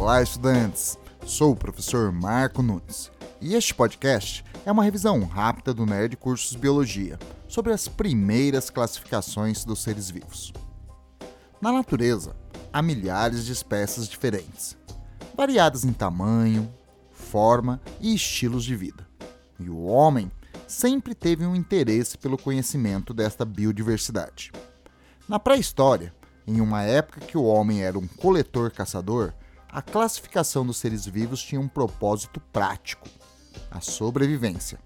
Olá, estudantes! Sou o professor Marco Nunes e este podcast é uma revisão rápida do Nerd Cursos Biologia sobre as primeiras classificações dos seres vivos. Na natureza, há milhares de espécies diferentes, variadas em tamanho, forma e estilos de vida. E o homem sempre teve um interesse pelo conhecimento desta biodiversidade. Na pré-história, em uma época que o homem era um coletor-caçador, a classificação dos seres vivos tinha um propósito prático: a sobrevivência.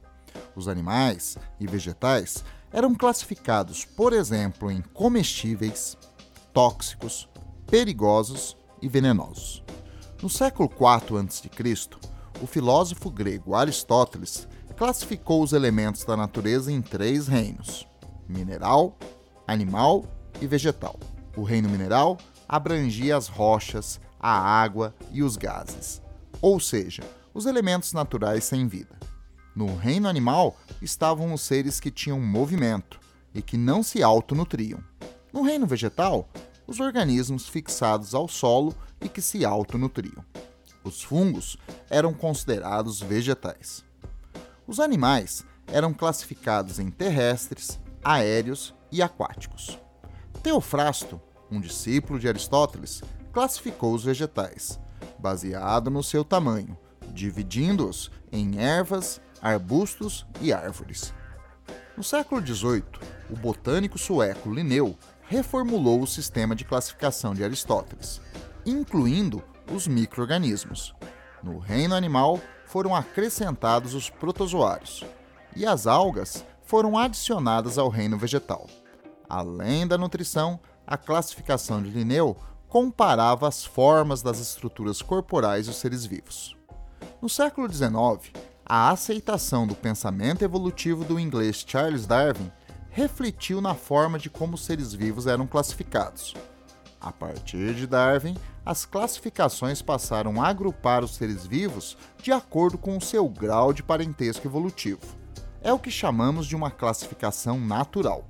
Os animais e vegetais eram classificados, por exemplo, em comestíveis, tóxicos, perigosos e venenosos. No século IV a.C., o filósofo grego Aristóteles classificou os elementos da natureza em três reinos: mineral, animal e vegetal. O reino mineral abrangia as rochas, a água e os gases, ou seja, os elementos naturais sem vida. No reino animal estavam os seres que tinham movimento e que não se autonutriam. No reino vegetal, os organismos fixados ao solo e que se autonutriam. Os fungos eram considerados vegetais. Os animais eram classificados em terrestres, aéreos e aquáticos. Teofrasto, um discípulo de Aristóteles, classificou os vegetais, baseado no seu tamanho, dividindo-os em ervas, arbustos e árvores. No século XVIII, o botânico sueco Linneu reformulou o sistema de classificação de Aristóteles, incluindo os microorganismos. No reino animal foram acrescentados os protozoários e as algas foram adicionadas ao reino vegetal. Além da nutrição, a classificação de Linneu comparava as formas das estruturas corporais dos seres vivos. No século XIX, a aceitação do pensamento evolutivo do inglês Charles Darwin refletiu na forma de como os seres vivos eram classificados. A partir de Darwin, as classificações passaram a agrupar os seres vivos de acordo com o seu grau de parentesco evolutivo. É o que chamamos de uma classificação natural.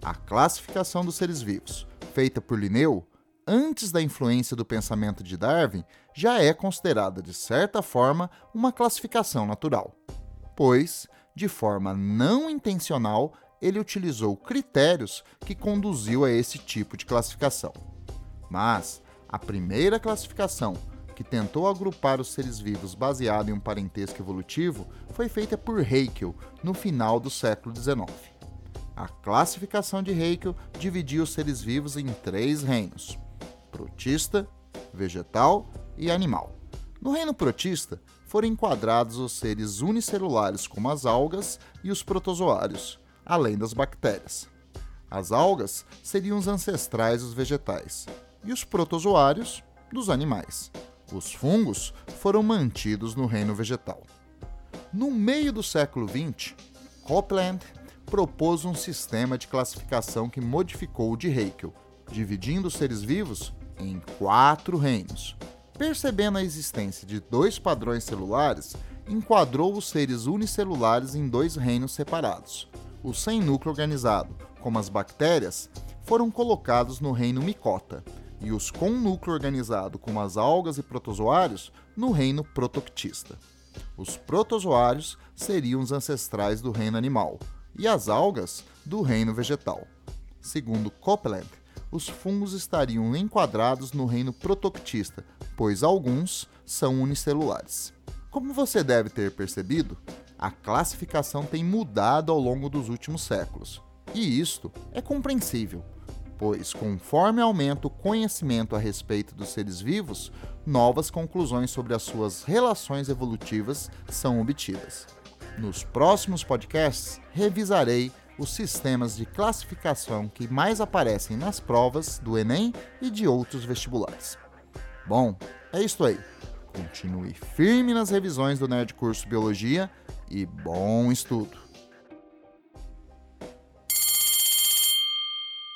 A classificação dos seres vivos, feita por Linneu, antes da influência do pensamento de Darwin, já é considerada, de certa forma, uma classificação natural. Pois, de forma não intencional, ele utilizou critérios que conduziu a esse tipo de classificação. Mas a primeira classificação, que tentou agrupar os seres vivos baseado em um parentesco evolutivo, foi feita por Haeckel no final do século XIX. A classificação de Haeckel dividia os seres vivos em três reinos: protista, vegetal e animal. No reino protista, foram enquadrados os seres unicelulares como as algas e os protozoários, além das bactérias. As algas seriam os ancestrais dos vegetais e os protozoários dos animais. Os fungos foram mantidos no reino vegetal. No meio do século XX, Copland propôs um sistema de classificação que modificou o de Haeckel, dividindo os seres vivos em quatro reinos. Percebendo a existência de dois padrões celulares, enquadrou os seres unicelulares em dois reinos separados. Os sem núcleo organizado, como as bactérias, foram colocados no reino micota, e os com núcleo organizado, como as algas e protozoários, no reino protoctista. Os protozoários seriam os ancestrais do reino animal, e as algas do reino vegetal. Segundo Copeland, os fungos estariam enquadrados no reino protoctista, pois alguns são unicelulares. Como você deve ter percebido, a classificação tem mudado ao longo dos últimos séculos, e isto é compreensível, pois conforme aumenta o conhecimento a respeito dos seres vivos, novas conclusões sobre as suas relações evolutivas são obtidas. Nos próximos podcasts, revisarei os sistemas de classificação que mais aparecem nas provas do Enem e de outros vestibulares. Bom, é isso aí. Continue firme nas revisões do Nerd Curso Biologia e bom estudo!